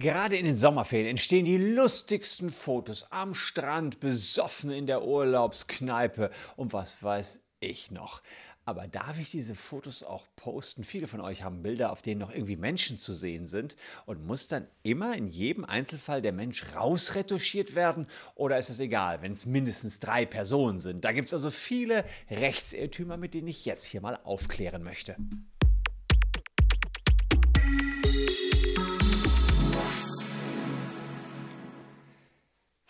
Gerade in den Sommerferien entstehen die lustigsten Fotos am Strand, besoffen in der Urlaubskneipe und was weiß ich noch. Aber darf ich diese Fotos auch posten? Viele von euch haben Bilder, auf denen noch irgendwie Menschen zu sehen sind. Und muss dann immer in jedem Einzelfall der Mensch rausretuschiert werden? Oder ist es egal, wenn es mindestens drei Personen sind? Da gibt es also viele Rechtsirrtümer, mit denen ich jetzt hier mal aufklären möchte.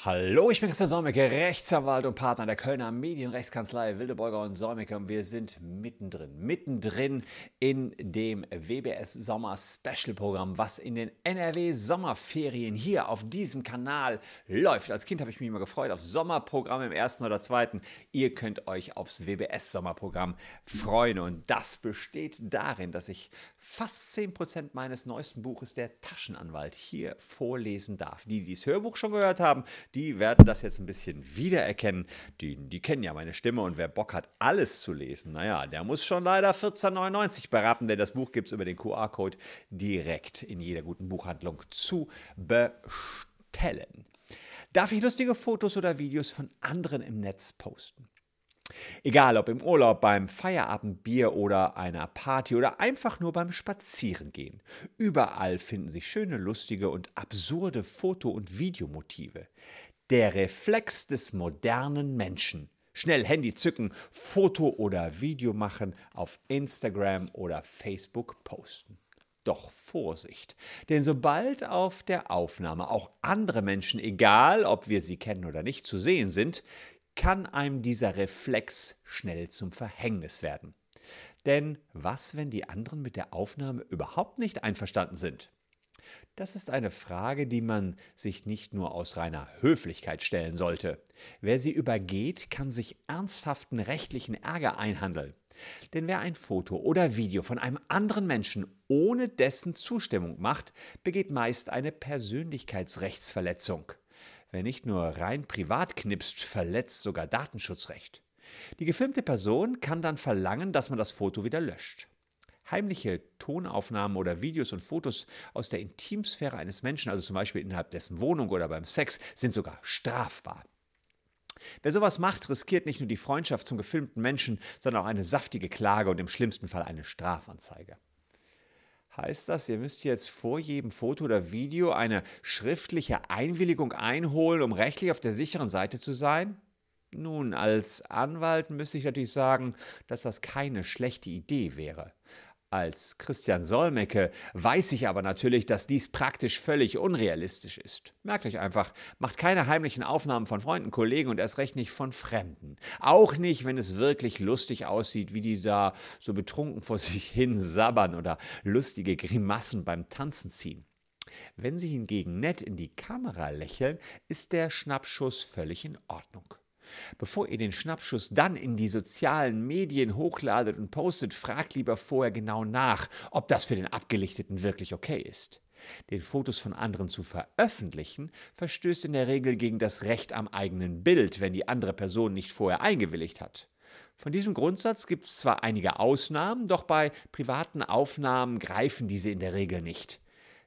Hallo, ich bin Christian Solmecke, Rechtsanwalt und Partner der Kölner Medienrechtskanzlei Wildeborger und Solmecke und wir sind mittendrin, mittendrin in dem WBS Sommer Special Programm, was in den NRW Sommerferien hier auf diesem Kanal läuft. Als Kind habe ich mich immer gefreut auf Sommerprogramm im ersten oder zweiten. Ihr könnt euch aufs WBS Sommerprogramm freuen und das besteht darin, dass ich fast 10% meines neuesten Buches Der Taschenanwalt hier vorlesen darf. Die, die das Hörbuch schon gehört haben, die werden das jetzt ein bisschen wiedererkennen. Die, die kennen ja meine Stimme und wer Bock hat, alles zu lesen, naja, der muss schon leider 14,99 beraten, denn das Buch gibt es über den QR-Code direkt in jeder guten Buchhandlung zu bestellen. Darf ich lustige Fotos oder Videos von anderen im Netz posten? Egal ob im Urlaub, beim Feierabendbier oder einer Party oder einfach nur beim Spazierengehen. Überall finden sich schöne, lustige und absurde Foto- und Videomotive. Der Reflex des modernen Menschen. Schnell Handy zücken, Foto oder Video machen, auf Instagram oder Facebook posten. Doch Vorsicht, denn sobald auf der Aufnahme auch andere Menschen, egal ob wir sie kennen oder nicht, zu sehen sind, kann einem dieser Reflex schnell zum Verhängnis werden. Denn was, wenn die anderen mit der Aufnahme überhaupt nicht einverstanden sind? Das ist eine Frage, die man sich nicht nur aus reiner Höflichkeit stellen sollte. Wer sie übergeht, kann sich ernsthaften rechtlichen Ärger einhandeln. Denn wer ein Foto oder Video von einem anderen Menschen ohne dessen Zustimmung macht, begeht meist eine Persönlichkeitsrechtsverletzung. Wer nicht nur rein privat knipst, verletzt sogar Datenschutzrecht. Die gefilmte Person kann dann verlangen, dass man das Foto wieder löscht. Heimliche Tonaufnahmen oder Videos und Fotos aus der Intimsphäre eines Menschen, also zum Beispiel innerhalb dessen Wohnung oder beim Sex, sind sogar strafbar. Wer sowas macht, riskiert nicht nur die Freundschaft zum gefilmten Menschen, sondern auch eine saftige Klage und im schlimmsten Fall eine Strafanzeige. Heißt das, ihr müsst jetzt vor jedem Foto oder Video eine schriftliche Einwilligung einholen, um rechtlich auf der sicheren Seite zu sein? Nun, als Anwalt müsste ich natürlich sagen, dass das keine schlechte Idee wäre. Als Christian Solmecke weiß ich aber natürlich, dass dies praktisch völlig unrealistisch ist. Merkt euch einfach, macht keine heimlichen Aufnahmen von Freunden, Kollegen und erst recht nicht von Fremden. Auch nicht, wenn es wirklich lustig aussieht, wie dieser so betrunken vor sich hin sabbern oder lustige Grimassen beim Tanzen ziehen. Wenn sie hingegen nett in die Kamera lächeln, ist der Schnappschuss völlig in Ordnung. Bevor ihr den Schnappschuss dann in die sozialen Medien hochladet und postet, fragt lieber vorher genau nach, ob das für den Abgelichteten wirklich okay ist. Den Fotos von anderen zu veröffentlichen, verstößt in der Regel gegen das Recht am eigenen Bild, wenn die andere Person nicht vorher eingewilligt hat. Von diesem Grundsatz gibt es zwar einige Ausnahmen, doch bei privaten Aufnahmen greifen diese in der Regel nicht.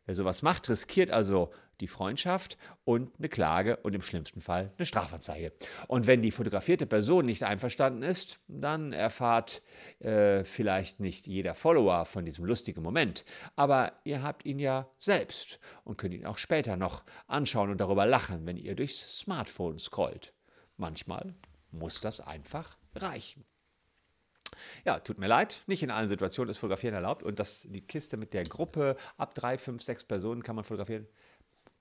Wer sowas macht, riskiert also die Freundschaft und eine Klage und im schlimmsten Fall eine Strafanzeige. Und wenn die fotografierte Person nicht einverstanden ist, dann erfahrt äh, vielleicht nicht jeder Follower von diesem lustigen Moment. Aber ihr habt ihn ja selbst und könnt ihn auch später noch anschauen und darüber lachen, wenn ihr durchs Smartphone scrollt. Manchmal muss das einfach reichen. Ja, tut mir leid, nicht in allen Situationen ist Fotografieren erlaubt und das, die Kiste mit der Gruppe ab drei, fünf, sechs Personen kann man fotografieren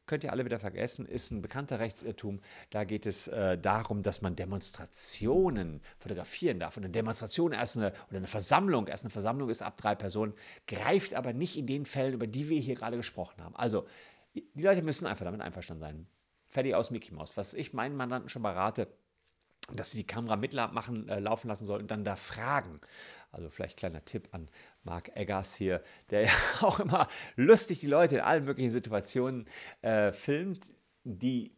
könnt ihr alle wieder vergessen, ist ein bekannter Rechtsirrtum. Da geht es äh, darum, dass man Demonstrationen fotografieren darf. Und eine Demonstration erst eine, oder eine Versammlung, erst eine Versammlung ist ab drei Personen, greift aber nicht in den Fällen, über die wir hier gerade gesprochen haben. Also, die Leute müssen einfach damit einverstanden sein. Fertig aus Mickey Mouse. Was ich meinen Mandanten schon berate, dass sie die Kamera mitlaufen äh, lassen sollen und dann da fragen. Also vielleicht kleiner Tipp an Mark Eggers hier, der ja auch immer lustig die Leute in allen möglichen Situationen äh, filmt, die,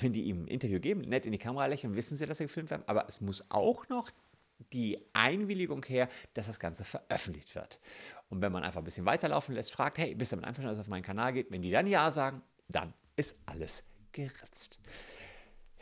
wenn die ihm ein Interview geben, nett in die Kamera lächeln, wissen sie, dass sie gefilmt werden, aber es muss auch noch die Einwilligung her, dass das Ganze veröffentlicht wird. Und wenn man einfach ein bisschen weiterlaufen lässt, fragt, hey, bist du damit einverstanden, dass es auf meinen Kanal geht? Wenn die dann Ja sagen, dann ist alles geritzt.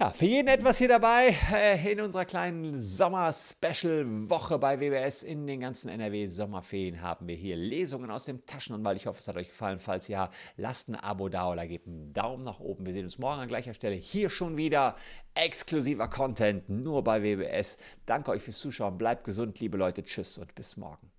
Ja, für jeden etwas hier dabei äh, in unserer kleinen Sommer-Special-Woche bei WBS. In den ganzen NRW-Sommerferien haben wir hier Lesungen aus dem Taschenanwalt. Ich hoffe, es hat euch gefallen. Falls ja, lasst ein Abo da oder gebt einen Daumen nach oben. Wir sehen uns morgen an gleicher Stelle. Hier schon wieder exklusiver Content nur bei WBS. Danke euch fürs Zuschauen. Bleibt gesund, liebe Leute. Tschüss und bis morgen.